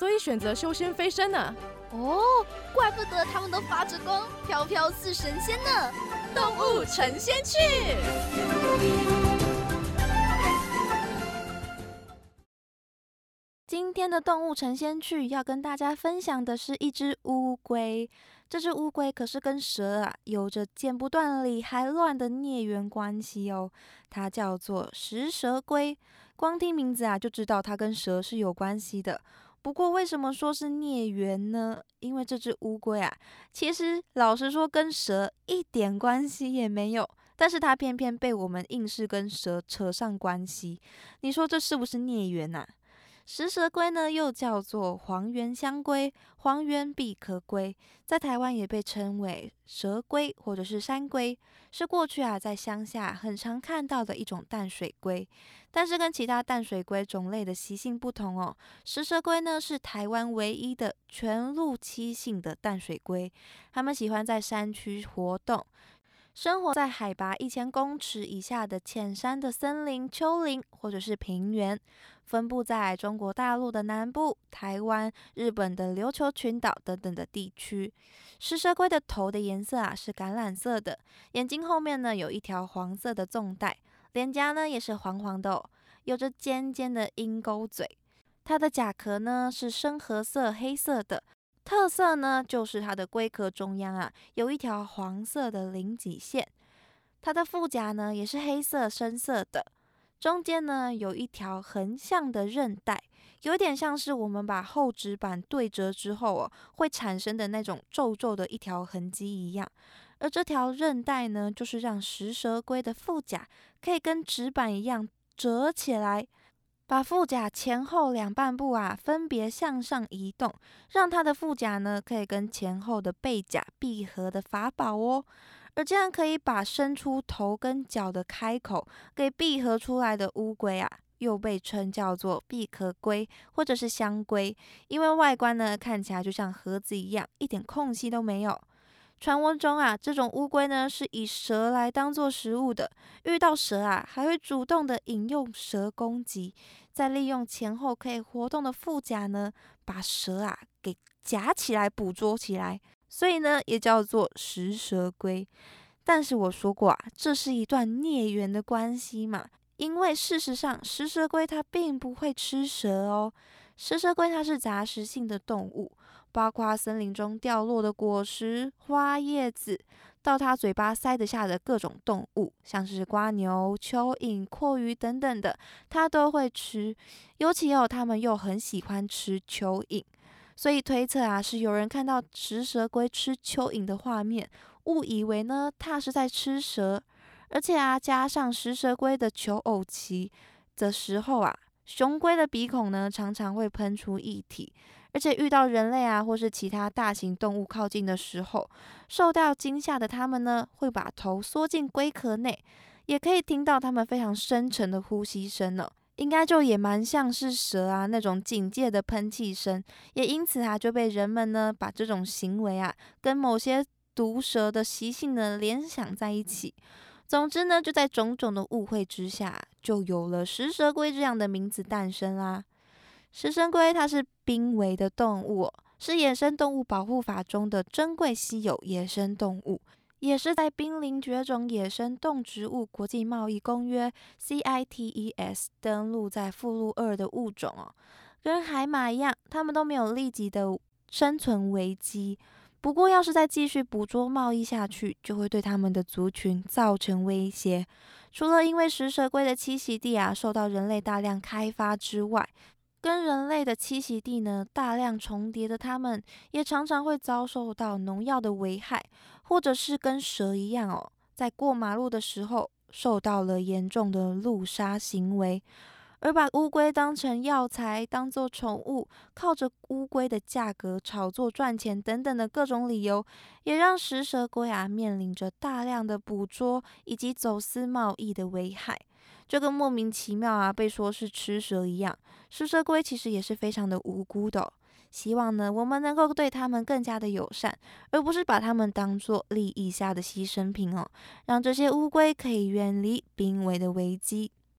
所以选择修仙飞升呢。哦，怪不得他们都发着光，飘飘似神仙呢！动物成仙去。今天的动物成仙去要跟大家分享的是一只乌龟。这只乌龟可是跟蛇啊有着剪不断理还乱的孽缘关系哦。它叫做食蛇龟，光听名字啊就知道它跟蛇是有关系的。不过，为什么说是孽缘呢？因为这只乌龟啊，其实老实说跟蛇一点关系也没有，但是它偏偏被我们硬是跟蛇扯上关系。你说这是不是孽缘呐？食蛇龟呢，又叫做黄缘香龟、黄缘闭壳龟，在台湾也被称为蛇龟或者是山龟，是过去啊在乡下很常看到的一种淡水龟。但是跟其他淡水龟种类的习性不同哦，食蛇龟呢是台湾唯一的全陆栖性的淡水龟，它们喜欢在山区活动。生活在海拔一千公尺以下的浅山的森林、丘陵或者是平原，分布在中国大陆的南部、台湾、日本的琉球群岛等等的地区。食蛇龟的头的颜色啊是橄榄色的，眼睛后面呢有一条黄色的纵带，脸颊呢也是黄黄的，哦有着尖尖的鹰钩嘴。它的甲壳呢是深褐色、黑色的。特色呢，就是它的龟壳中央啊，有一条黄色的鳞脊线。它的腹甲呢，也是黑色深色的，中间呢有一条横向的韧带，有点像是我们把厚纸板对折之后哦，会产生的那种皱皱的一条痕迹一样。而这条韧带呢，就是让食蛇龟的腹甲可以跟纸板一样折起来。把腹甲前后两半部啊分别向上移动，让它的腹甲呢可以跟前后的背甲闭合的法宝哦。而这样可以把伸出头跟脚的开口给闭合出来的乌龟啊，又被称叫做闭壳龟或者是香龟，因为外观呢看起来就像盒子一样，一点空隙都没有。传闻中啊，这种乌龟呢是以蛇来当做食物的，遇到蛇啊还会主动的引诱蛇攻击，再利用前后可以活动的腹甲呢，把蛇啊给夹起来捕捉起来，所以呢也叫做食蛇龟。但是我说过啊，这是一段孽缘的关系嘛，因为事实上食蛇龟它并不会吃蛇哦，食蛇龟它是杂食性的动物。包括森林中掉落的果实、花叶子，到它嘴巴塞得下的各种动物，像是瓜牛、蚯蚓、阔鱼等等的，它都会吃。尤其哦，它们又很喜欢吃蚯蚓，所以推测啊，是有人看到食蛇龟吃蚯蚓的画面，误以为呢它是在吃蛇。而且啊，加上食蛇龟的求偶期的时候啊，雄龟的鼻孔呢常常会喷出液体。而且遇到人类啊，或是其他大型动物靠近的时候，受到惊吓的它们呢，会把头缩进龟壳内，也可以听到它们非常深沉的呼吸声呢。应该就也蛮像是蛇啊那种警戒的喷气声，也因此啊就被人们呢把这种行为啊跟某些毒蛇的习性呢联想在一起。总之呢，就在种种的误会之下，就有了食蛇龟这样的名字诞生啦。食蛇龟它是濒危的动物，是野生动物保护法中的珍贵稀有野生动物，也是在濒临绝种野生动植物国际贸易公约 （CITES） 登录在附录二的物种哦。跟海马一样，它们都没有立即的生存危机。不过，要是再继续捕捉贸易下去，就会对它们的族群造成威胁。除了因为食蛇龟的栖息地啊受到人类大量开发之外，跟人类的栖息地呢大量重叠的，它们也常常会遭受到农药的危害，或者是跟蛇一样哦，在过马路的时候受到了严重的路杀行为。而把乌龟当成药材、当做宠物，靠着乌龟的价格炒作赚钱等等的各种理由，也让食蛇龟啊面临着大量的捕捉以及走私贸易的危害。就跟莫名其妙啊被说是吃蛇一样，食蛇龟其实也是非常的无辜的。希望呢，我们能够对他们更加的友善，而不是把他们当做利益下的牺牲品哦，让这些乌龟可以远离濒危的危机。